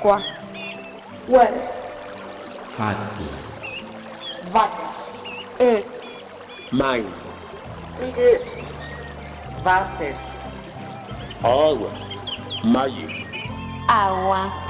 quatro, coelho, rato, vaca, euh. um, mãe, de, váter, água, maio, água.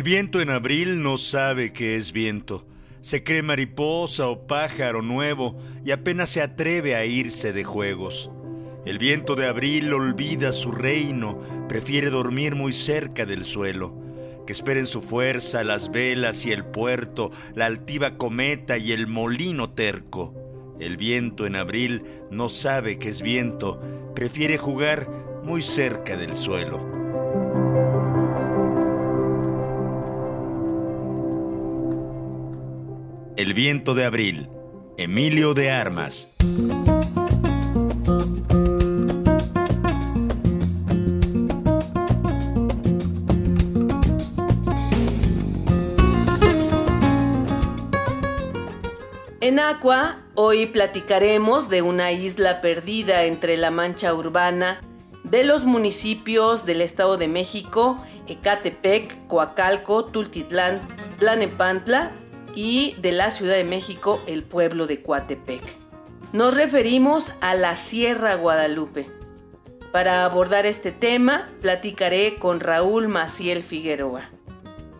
El viento en abril no sabe qué es viento. Se cree mariposa o pájaro nuevo y apenas se atreve a irse de juegos. El viento de abril olvida su reino, prefiere dormir muy cerca del suelo. Que esperen su fuerza las velas y el puerto, la altiva cometa y el molino terco. El viento en abril no sabe qué es viento, prefiere jugar muy cerca del suelo. El viento de abril. Emilio de Armas. En Aqua, hoy platicaremos de una isla perdida entre la mancha urbana de los municipios del Estado de México, Ecatepec, Coacalco, Tultitlán, Tlanepantla y de la Ciudad de México, el pueblo de Coatepec. Nos referimos a la Sierra Guadalupe. Para abordar este tema, platicaré con Raúl Maciel Figueroa.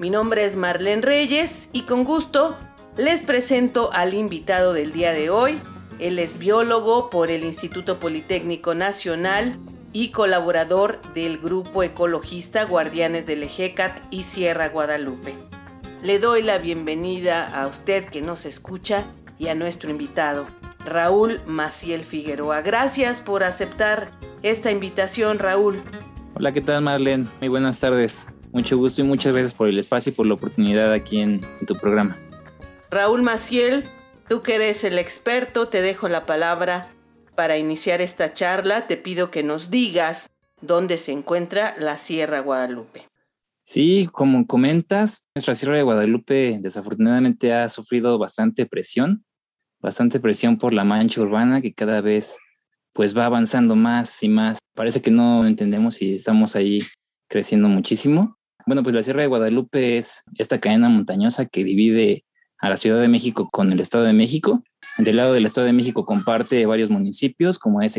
Mi nombre es Marlene Reyes y con gusto les presento al invitado del día de hoy. Él es biólogo por el Instituto Politécnico Nacional y colaborador del grupo ecologista Guardianes del Ejecat y Sierra Guadalupe. Le doy la bienvenida a usted que nos escucha y a nuestro invitado, Raúl Maciel Figueroa. Gracias por aceptar esta invitación, Raúl. Hola, ¿qué tal Marlene? Muy buenas tardes. Mucho gusto y muchas gracias por el espacio y por la oportunidad aquí en, en tu programa. Raúl Maciel, tú que eres el experto, te dejo la palabra para iniciar esta charla. Te pido que nos digas dónde se encuentra la Sierra Guadalupe. Sí, como comentas, nuestra Sierra de Guadalupe desafortunadamente ha sufrido bastante presión, bastante presión por la mancha urbana que cada vez pues va avanzando más y más. Parece que no entendemos si estamos ahí creciendo muchísimo. Bueno, pues la Sierra de Guadalupe es esta cadena montañosa que divide a la Ciudad de México con el Estado de México. Del lado del Estado de México comparte varios municipios como es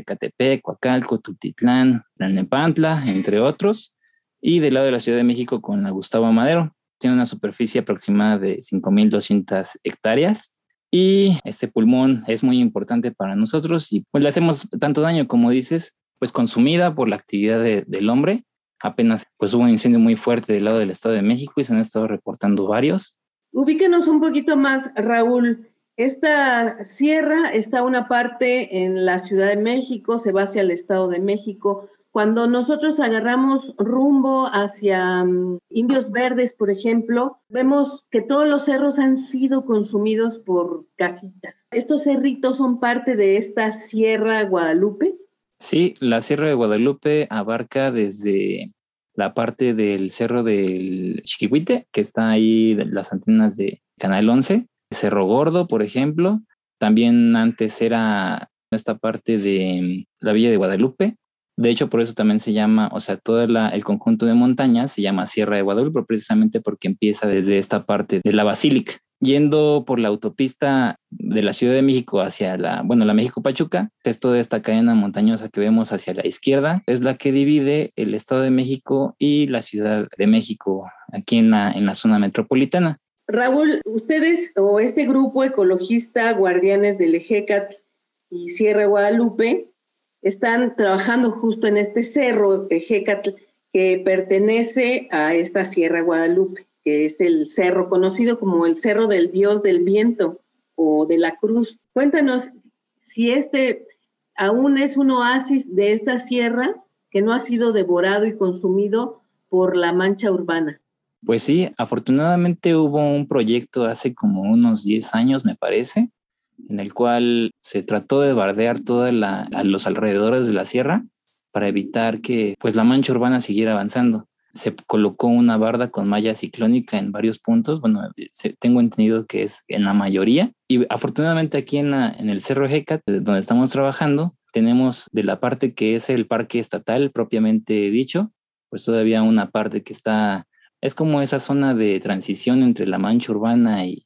Coacalco, Tultitlán, Tlalnepantla, entre otros. Y del lado de la Ciudad de México con la Gustavo Madero. Tiene una superficie aproximada de 5.200 hectáreas. Y este pulmón es muy importante para nosotros y pues le hacemos tanto daño como dices, pues consumida por la actividad de, del hombre. Apenas pues hubo un incendio muy fuerte del lado del Estado de México y se han estado reportando varios. Ubíquenos un poquito más, Raúl. Esta sierra está una parte en la Ciudad de México, se va hacia el Estado de México. Cuando nosotros agarramos rumbo hacia um, Indios Verdes, por ejemplo, vemos que todos los cerros han sido consumidos por casitas. ¿Estos cerritos son parte de esta Sierra Guadalupe? Sí, la Sierra de Guadalupe abarca desde la parte del cerro del Chiquihuite, que está ahí, las antenas de Canal 11, Cerro Gordo, por ejemplo. También antes era esta parte de la Villa de Guadalupe. De hecho, por eso también se llama, o sea, todo el conjunto de montañas se llama Sierra de Guadalupe, precisamente porque empieza desde esta parte de la Basílica. Yendo por la autopista de la Ciudad de México hacia la, bueno, la México-Pachuca, es toda esta cadena montañosa que vemos hacia la izquierda, es la que divide el Estado de México y la Ciudad de México, aquí en la, en la zona metropolitana. Raúl, ustedes o este grupo ecologista Guardianes del Ejecat y Sierra Guadalupe están trabajando justo en este cerro Ejecat que pertenece a esta Sierra Guadalupe que es el cerro conocido como el Cerro del Dios del Viento o de la Cruz. Cuéntanos si este aún es un oasis de esta sierra que no ha sido devorado y consumido por la mancha urbana. Pues sí, afortunadamente hubo un proyecto hace como unos 10 años, me parece, en el cual se trató de bardear todos los alrededores de la sierra para evitar que pues la mancha urbana siguiera avanzando. Se colocó una barda con malla ciclónica en varios puntos, bueno, tengo entendido que es en la mayoría, y afortunadamente aquí en, la, en el Cerro Hecat, donde estamos trabajando, tenemos de la parte que es el parque estatal propiamente dicho, pues todavía una parte que está, es como esa zona de transición entre la mancha urbana y,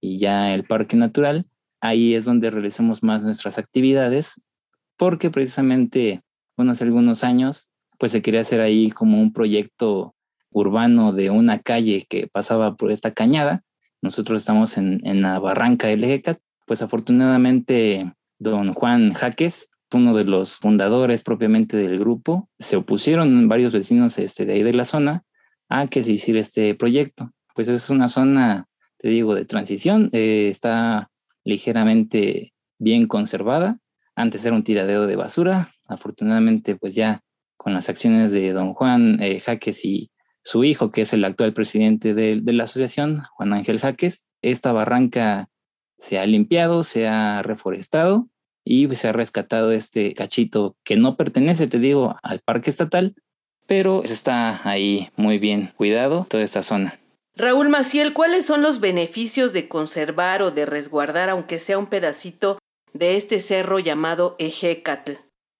y ya el parque natural. Ahí es donde realizamos más nuestras actividades, porque precisamente, bueno, hace algunos años, pues se quería hacer ahí como un proyecto urbano de una calle que pasaba por esta cañada. Nosotros estamos en, en la barranca del Ejecat. Pues afortunadamente, don Juan Jaques, uno de los fundadores propiamente del grupo, se opusieron varios vecinos este, de ahí de la zona a que se hiciera este proyecto. Pues es una zona, te digo, de transición, eh, está ligeramente bien conservada. Antes era un tiradero de basura, afortunadamente pues ya con las acciones de don Juan eh, Jaques y su hijo, que es el actual presidente de, de la asociación, Juan Ángel Jaques, esta barranca se ha limpiado, se ha reforestado y se ha rescatado este cachito que no pertenece, te digo, al parque estatal, pero está ahí muy bien cuidado toda esta zona. Raúl Maciel, ¿cuáles son los beneficios de conservar o de resguardar, aunque sea un pedacito, de este cerro llamado Ejecatl?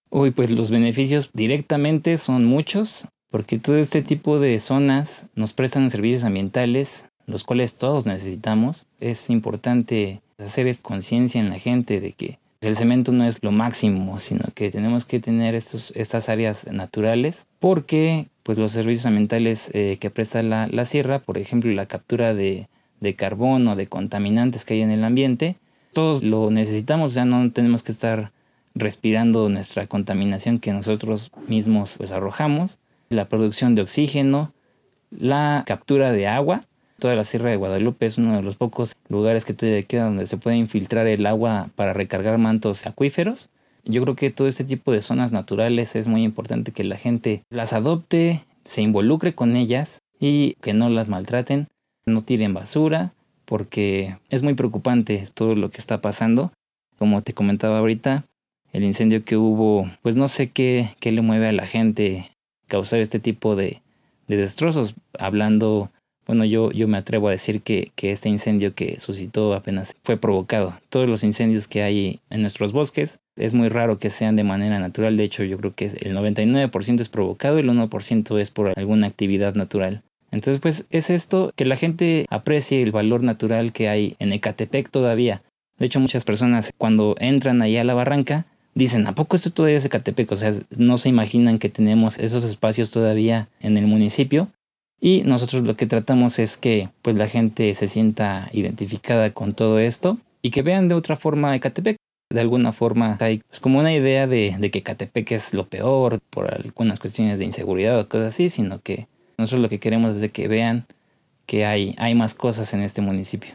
Uy, pues los beneficios directamente son muchos, porque todo este tipo de zonas nos prestan servicios ambientales, los cuales todos necesitamos. Es importante hacer conciencia en la gente de que el cemento no es lo máximo, sino que tenemos que tener estos, estas áreas naturales porque pues, los servicios ambientales eh, que presta la, la, sierra, por ejemplo la captura de, de carbón o de contaminantes que hay en el ambiente, todos lo necesitamos, ya no tenemos que estar respirando nuestra contaminación que nosotros mismos pues, arrojamos, la producción de oxígeno, la captura de agua Toda la Sierra de Guadalupe es uno de los pocos lugares que todavía queda donde se puede infiltrar el agua para recargar mantos acuíferos. Yo creo que todo este tipo de zonas naturales es muy importante que la gente las adopte, se involucre con ellas y que no las maltraten, no tiren basura, porque es muy preocupante todo lo que está pasando. Como te comentaba ahorita, el incendio que hubo, pues no sé qué, qué le mueve a la gente causar este tipo de, de destrozos, hablando bueno, yo, yo me atrevo a decir que, que, este incendio que suscitó apenas fue provocado. Todos los incendios que hay en nuestros bosques es muy raro que sean de manera natural. De hecho, yo creo que el 99% es provocado y el 1% es por alguna actividad natural. Entonces, pues es esto, que la gente aprecie el valor natural que hay en Ecatepec todavía. De hecho, muchas personas cuando entran ahí a la barranca dicen, ¿a poco esto todavía es Ecatepec? O sea, no se imaginan que tenemos esos espacios todavía en el municipio y nosotros lo que tratamos es que pues la gente se sienta identificada con todo esto y que vean de otra forma Ecatepec. De alguna forma hay pues, como una idea de, de que Ecatepec es lo peor por algunas cuestiones de inseguridad o cosas así, sino que nosotros lo que queremos es que vean que hay, hay más cosas en este municipio.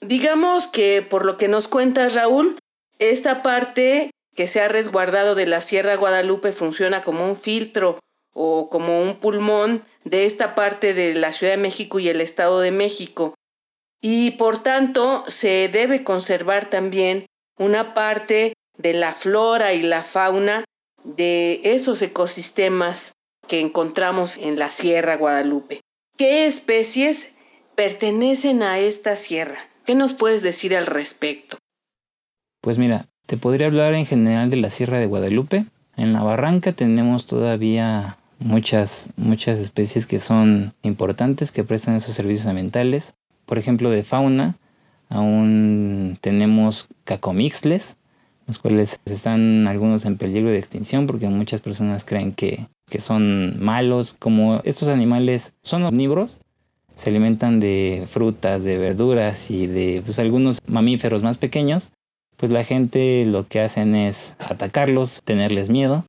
Digamos que por lo que nos cuentas Raúl, esta parte que se ha resguardado de la Sierra Guadalupe funciona como un filtro o como un pulmón de esta parte de la Ciudad de México y el Estado de México. Y por tanto se debe conservar también una parte de la flora y la fauna de esos ecosistemas que encontramos en la Sierra Guadalupe. ¿Qué especies pertenecen a esta sierra? ¿Qué nos puedes decir al respecto? Pues mira, te podría hablar en general de la Sierra de Guadalupe. En la barranca tenemos todavía muchas, muchas especies que son importantes, que prestan esos servicios ambientales. Por ejemplo, de fauna, aún tenemos cacomixles, los cuales están algunos en peligro de extinción porque muchas personas creen que, que son malos. Como estos animales son omnívoros, se alimentan de frutas, de verduras y de pues, algunos mamíferos más pequeños, pues la gente lo que hacen es atacarlos, tenerles miedo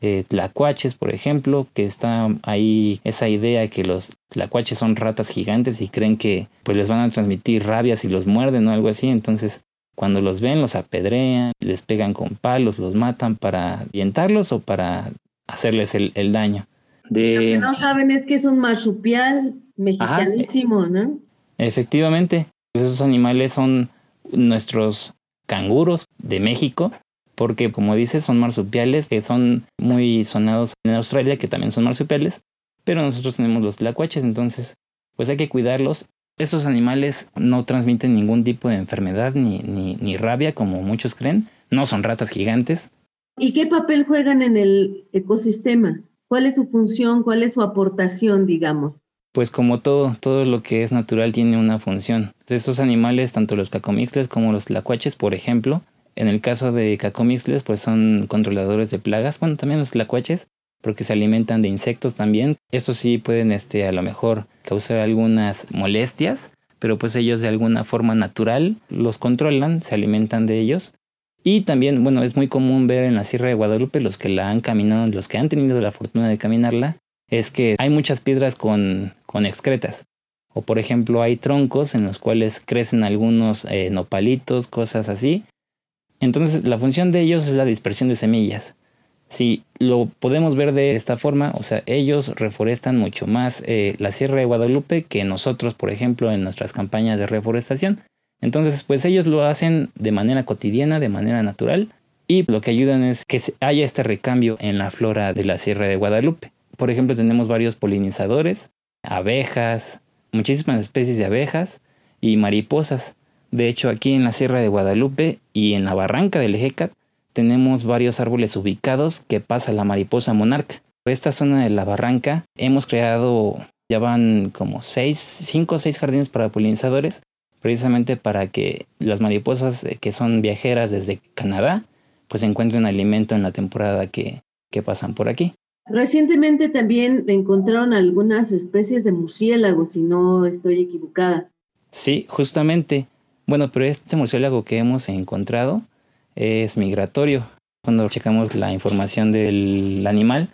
eh, tlacuaches, por ejemplo, que está ahí esa idea que los tlacuaches son ratas gigantes y creen que pues les van a transmitir rabia si los muerden o algo así, entonces cuando los ven los apedrean, les pegan con palos, los matan para avientarlos o para hacerles el, daño. De... Lo que no saben es que es un marsupial mexicanísimo, ¿no? Efectivamente, esos animales son nuestros canguros de México, porque como dices son marsupiales que son muy sonados en Australia, que también son marsupiales, pero nosotros tenemos los tlacuaches, entonces pues hay que cuidarlos. Estos animales no transmiten ningún tipo de enfermedad ni, ni, ni rabia como muchos creen, no son ratas gigantes. ¿Y qué papel juegan en el ecosistema? ¿Cuál es su función? ¿Cuál es su aportación, digamos? Pues como todo, todo lo que es natural tiene una función. Estos animales, tanto los cacomixles como los tlacuaches, por ejemplo, en el caso de cacomixles, pues son controladores de plagas, bueno, también los tlacuaches, porque se alimentan de insectos también. Estos sí pueden, este, a lo mejor causar algunas molestias, pero pues ellos de alguna forma natural los controlan, se alimentan de ellos. Y también, bueno, es muy común ver en la Sierra de Guadalupe, los que la han caminado, los que han tenido la fortuna de caminarla, es que hay muchas piedras con, con excretas. O por ejemplo, hay troncos en los cuales crecen algunos eh, nopalitos, cosas así. Entonces, la función de ellos es la dispersión de semillas. Si lo podemos ver de esta forma, o sea, ellos reforestan mucho más eh, la Sierra de Guadalupe que nosotros, por ejemplo, en nuestras campañas de reforestación. Entonces, pues ellos lo hacen de manera cotidiana, de manera natural, y lo que ayudan es que haya este recambio en la flora de la Sierra de Guadalupe. Por ejemplo, tenemos varios polinizadores, abejas, muchísimas especies de abejas y mariposas. De hecho, aquí en la Sierra de Guadalupe y en la barranca del Ejecat tenemos varios árboles ubicados que pasa la mariposa monarca. Esta zona de la barranca hemos creado, ya van como seis, cinco o seis jardines para polinizadores precisamente para que las mariposas eh, que son viajeras desde Canadá pues encuentren alimento en la temporada que, que pasan por aquí. Recientemente también encontraron algunas especies de murciélagos, si no estoy equivocada. Sí, justamente. Bueno, pero este murciélago que hemos encontrado es migratorio. Cuando checamos la información del animal,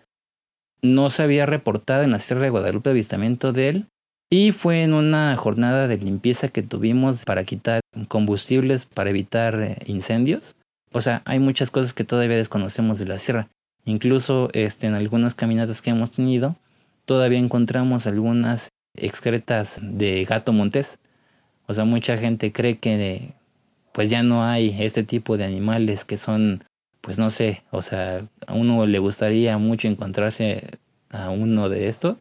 no se había reportado en la Sierra de Guadalupe avistamiento de él, y fue en una jornada de limpieza que tuvimos para quitar combustibles para evitar eh, incendios. O sea, hay muchas cosas que todavía desconocemos de la sierra. Incluso este, en algunas caminatas que hemos tenido, todavía encontramos algunas excretas de gato montés. O sea, mucha gente cree que pues ya no hay este tipo de animales que son, pues no sé, o sea, a uno le gustaría mucho encontrarse a uno de estos,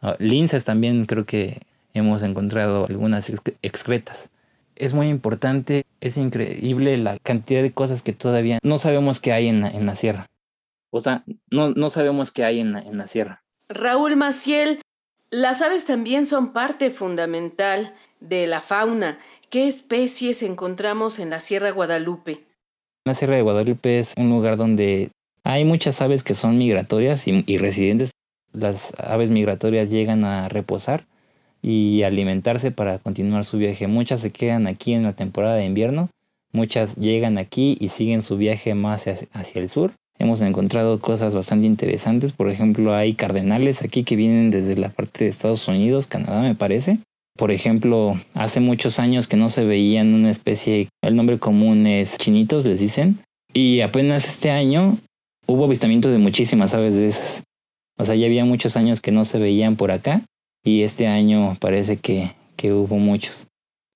Ah, linces también creo que hemos encontrado algunas excretas. Es muy importante, es increíble la cantidad de cosas que todavía no sabemos que hay en la, en la sierra. O sea, no, no sabemos qué hay en la, en la sierra. Raúl Maciel, las aves también son parte fundamental de la fauna. ¿Qué especies encontramos en la Sierra Guadalupe? La Sierra de Guadalupe es un lugar donde hay muchas aves que son migratorias y residentes las aves migratorias llegan a reposar y alimentarse para continuar su viaje. Muchas se quedan aquí en la temporada de invierno, muchas llegan aquí y siguen su viaje más hacia, el sur. Hemos encontrado cosas bastante interesantes, por ejemplo hay cardenales aquí que vienen desde la parte de Estados Unidos, Canadá me parece. Por ejemplo, hace muchos años que no se veían una especie, el nombre común es chinitos, les dicen, y apenas este año hubo avistamiento de muchísimas aves de esas. O sea, ya había muchos años que no se veían por acá y este año parece que, que hubo muchos.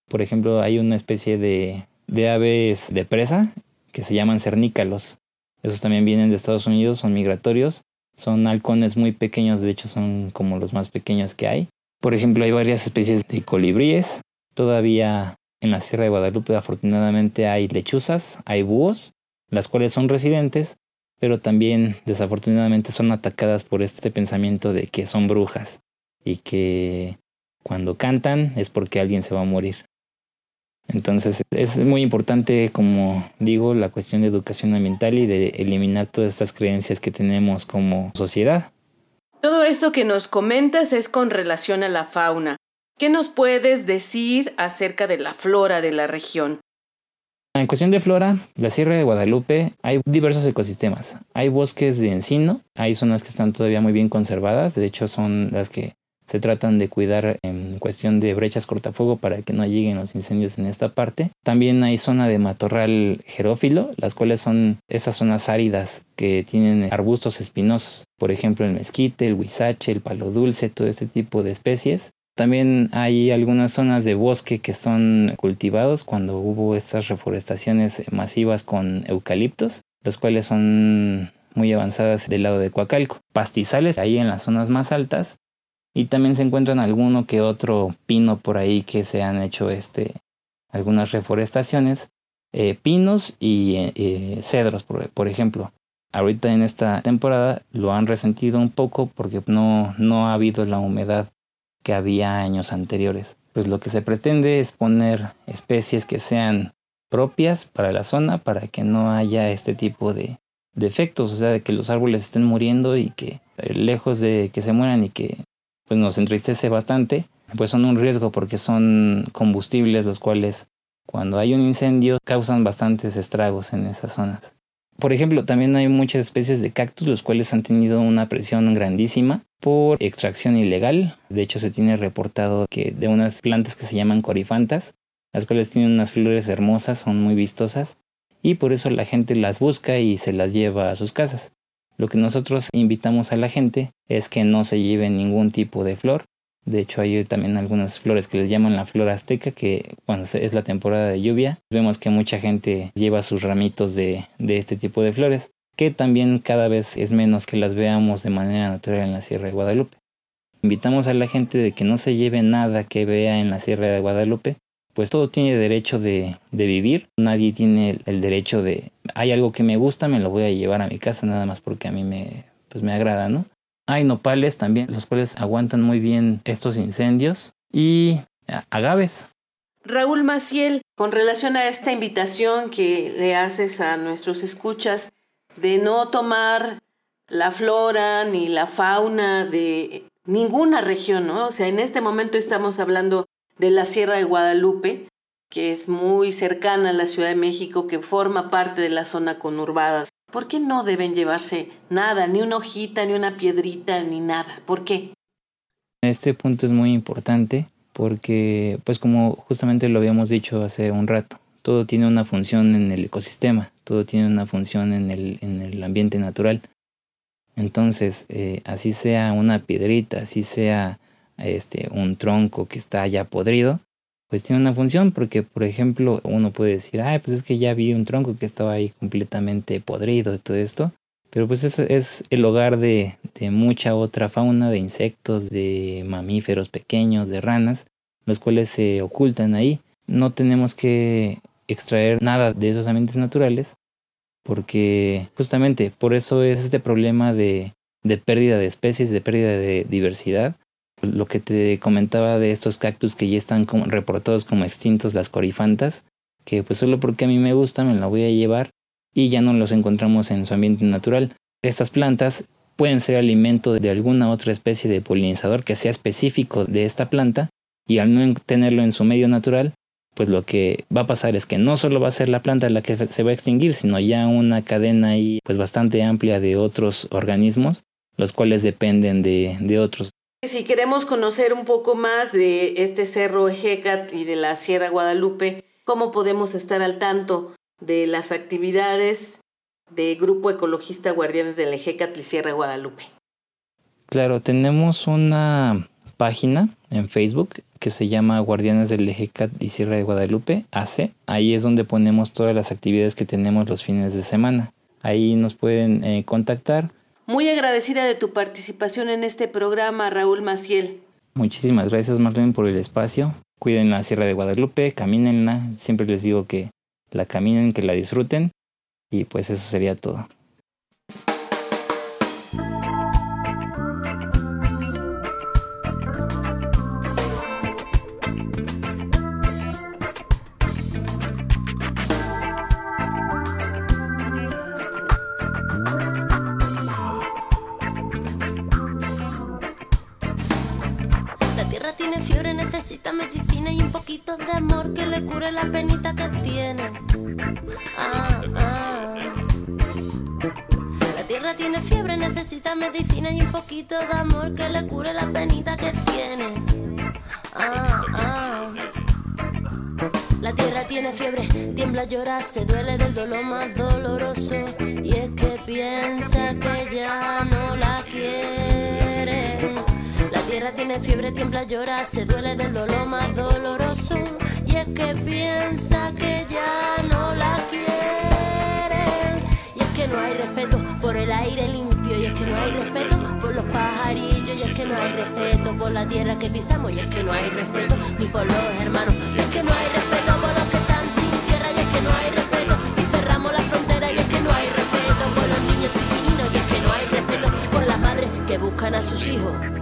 Por ejemplo, hay una especie de, de aves de presa que se llaman cernícalos. Esos también vienen de Estados Unidos, son migratorios. Son halcones muy pequeños, de hecho son como los más pequeños que hay. Por ejemplo, hay varias especies de colibríes. Todavía en la Sierra de Guadalupe afortunadamente hay lechuzas, hay búhos, las cuales son residentes, pero también desafortunadamente son atacadas por este pensamiento de que son brujas y que cuando cantan es porque alguien se va a morir. Entonces es muy importante, como digo, la cuestión de educación ambiental y de eliminar todas estas creencias que tenemos como sociedad. Todo esto que nos comentas es con relación a la fauna. ¿Qué nos puedes decir acerca de la flora de la región? En cuestión de flora, la Sierra de Guadalupe hay diversos ecosistemas. Hay bosques de encino, hay zonas que están todavía muy bien conservadas, de hecho son las que se tratan de cuidar en cuestión de brechas cortafuego para que no lleguen los incendios en esta parte. También hay zona de matorral jerófilo, las cuales son estas zonas áridas que tienen arbustos espinosos, por ejemplo el mezquite, el huizache, el palo dulce, todo este tipo de especies. También hay algunas zonas de bosque que son cultivados cuando hubo estas reforestaciones masivas con eucaliptos, los cuales son muy avanzadas del lado de Coacalco. Pastizales ahí en las zonas más altas y también se encuentran alguno que otro pino por ahí que se han hecho este, algunas reforestaciones, eh, pinos y eh, eh, cedros, por, por, ejemplo. Ahorita en esta temporada lo han resentido un poco porque no, no ha habido la humedad que había años anteriores. Pues lo que se pretende es poner especies que sean propias para la zona para que no haya este tipo de, defectos, o sea, de que los árboles estén muriendo y que lejos de que se mueran y que pues nos entristece bastante, pues son un riesgo porque son combustibles los cuales cuando hay un incendio causan bastantes estragos en esas zonas. Por ejemplo, también hay muchas especies de cactus los cuales han tenido una presión grandísima por extracción ilegal. De hecho, se tiene reportado que de unas plantas que se llaman corifantas, las cuales tienen unas flores hermosas, son muy vistosas, y por eso la gente las busca y se las lleva a sus casas. Lo que nosotros invitamos a la gente es que no se lleve ningún tipo de flor. De hecho, hay también algunas flores que les llaman la flor azteca, que cuando es la temporada de lluvia, vemos que mucha gente lleva sus ramitos de, de este tipo de flores, que también cada vez es menos que las veamos de manera natural en la Sierra de Guadalupe. Invitamos a la gente de que no se lleve nada que vea en la Sierra de Guadalupe, pues todo tiene derecho de, vivir, nadie tiene el, derecho de, hay algo que me gusta, me lo voy a llevar a mi casa nada más porque a mí me, pues me agrada, ¿no? Hay nopales también, los cuales aguantan muy bien estos incendios y agaves. Raúl Maciel, con relación a esta invitación que le haces a nuestros escuchas de no tomar la flora ni la fauna de ninguna región, ¿no? O sea, en este momento estamos hablando de la Sierra de Guadalupe, que es muy cercana a la Ciudad de México, que forma parte de la zona conurbada. ¿Por qué no deben llevarse nada, ni una hojita, ni una piedrita, ni nada? ¿Por qué? Este punto es muy importante porque, pues como justamente lo habíamos dicho hace un rato, todo tiene una función en el ecosistema, todo tiene una función en el, en el ambiente natural. Entonces, eh, así sea una piedrita, así sea este, un tronco que está ya podrido, pues tiene una función porque, por ejemplo, uno puede decir, ay, pues es que ya vi un tronco que estaba ahí completamente podrido y todo esto, pero pues eso es el hogar de, de mucha otra fauna, de insectos, de mamíferos pequeños, de ranas, los cuales se ocultan ahí. No tenemos que extraer nada de esos ambientes naturales porque justamente por eso es este problema de, de pérdida de especies, de pérdida de diversidad, lo que te comentaba de estos cactus que ya están reportados como extintos, las corifantas, que pues solo porque a mí me gusta me la voy a llevar y ya no los encontramos en su ambiente natural. Estas plantas pueden ser alimento de alguna otra especie de polinizador que sea específico de esta planta y al no tenerlo en su medio natural, pues lo que va a pasar es que no solo va a ser la planta la que se va a extinguir, sino ya una cadena ahí pues bastante amplia de otros organismos, los cuales dependen de, de otros. Si queremos conocer un poco más de este cerro Ejecat y de la Sierra Guadalupe, ¿cómo podemos estar al tanto de las actividades de Grupo Ecologista Guardianes del Ejecat y Sierra Guadalupe? Claro, tenemos una página en Facebook que se llama Guardianes del Ejecat y Sierra de Guadalupe, AC. Ahí es donde ponemos todas las actividades que tenemos los fines de semana. Ahí nos pueden eh, contactar muy agradecida de tu participación en este programa, Raúl Maciel. Muchísimas gracias, Marlene, por el espacio. Cuiden la Sierra de Guadalupe, camínenla. Siempre les digo que la caminen, que la disfruten. Y pues eso sería todo. Tiene fiebre, tiembla, llora, se duele del dolor más doloroso. Y es que piensa que ya no la quieren. Y es que no hay respeto por el aire limpio. Y es que no hay respeto por los pajarillos. Y es que no hay respeto por la tierra que pisamos. Y es que no hay respeto ni por los hermanos. Y es que no hay respeto por los que están sin tierra. Y es que no hay respeto. Y cerramos la frontera. Y es que no hay respeto por los niños chiquininos. Y es que no hay respeto por las madres que buscan a sus hijos.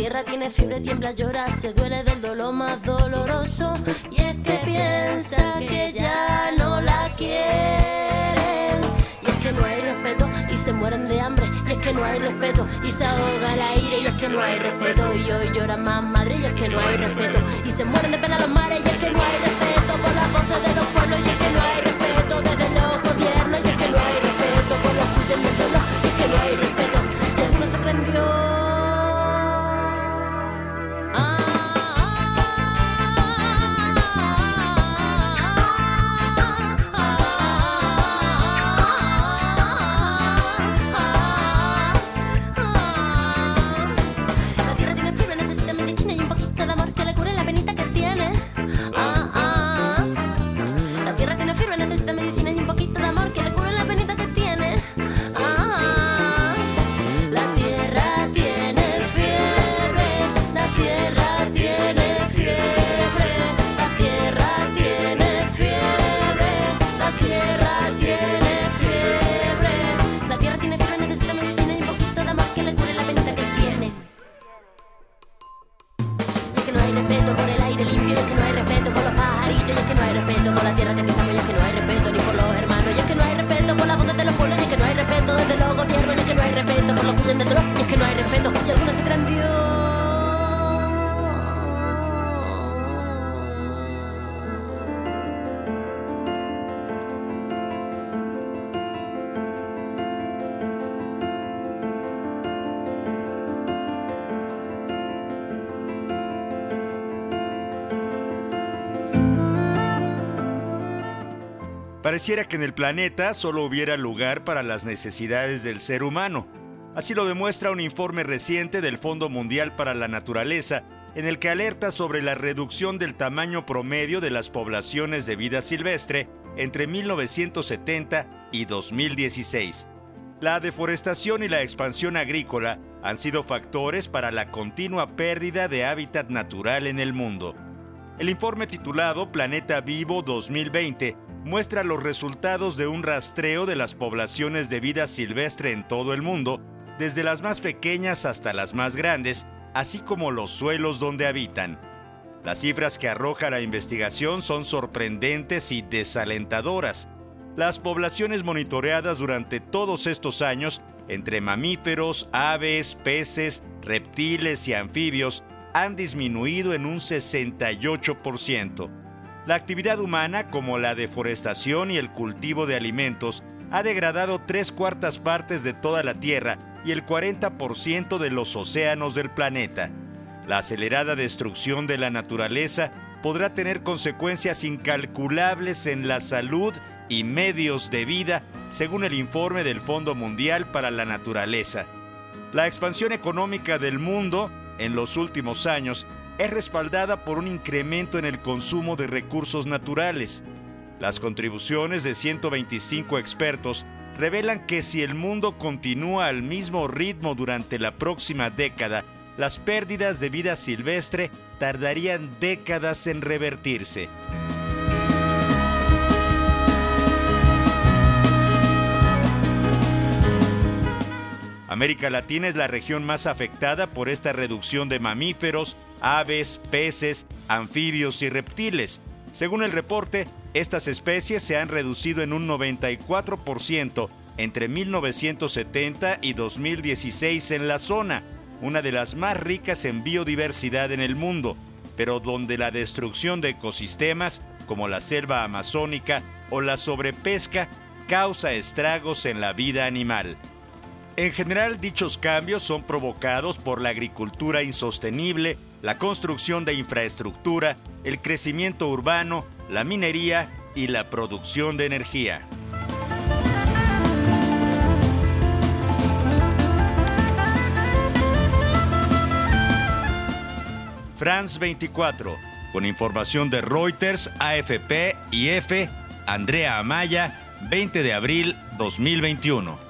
Tierra tiene fiebre, tiembla, llora, se duele del dolor más doloroso. Y es que piensa que ya no la quieren. Y es que no hay respeto y se mueren de hambre. Y es que no hay respeto y se ahoga el aire. Y es que no hay respeto y hoy llora más madre. Y es que no hay respeto y se mueren de pena los mares. Y es que no hay respeto por las voces de los pueblos. Y es que no hay respeto Pareciera que en el planeta solo hubiera lugar para las necesidades del ser humano. Así lo demuestra un informe reciente del Fondo Mundial para la Naturaleza, en el que alerta sobre la reducción del tamaño promedio de las poblaciones de vida silvestre entre 1970 y 2016. La deforestación y la expansión agrícola han sido factores para la continua pérdida de hábitat natural en el mundo. El informe titulado Planeta Vivo 2020 muestra los resultados de un rastreo de las poblaciones de vida silvestre en todo el mundo, desde las más pequeñas hasta las más grandes, así como los suelos donde habitan. Las cifras que arroja la investigación son sorprendentes y desalentadoras. Las poblaciones monitoreadas durante todos estos años, entre mamíferos, aves, peces, reptiles y anfibios, han disminuido en un 68%. La actividad humana, como la deforestación y el cultivo de alimentos, ha degradado tres cuartas partes de toda la Tierra y el 40% de los océanos del planeta. La acelerada destrucción de la naturaleza podrá tener consecuencias incalculables en la salud y medios de vida, según el informe del Fondo Mundial para la Naturaleza. La expansión económica del mundo en los últimos años es respaldada por un incremento en el consumo de recursos naturales. Las contribuciones de 125 expertos revelan que si el mundo continúa al mismo ritmo durante la próxima década, las pérdidas de vida silvestre tardarían décadas en revertirse. América Latina es la región más afectada por esta reducción de mamíferos, aves, peces, anfibios y reptiles, Según el reporte, estas especies se han reducido en un 94% entre 1970 y 2016 en la zona, una de las más ricas en biodiversidad en el mundo, pero donde la destrucción de ecosistemas como la selva amazónica o la sobrepesca causa estragos en la vida animal. En general, dichos cambios son provocados por la agricultura insostenible, la construcción de infraestructura, el crecimiento urbano, la minería y la producción de energía. France 24, con información de Reuters, AFP y F, Andrea Amaya, 20 de abril 2021.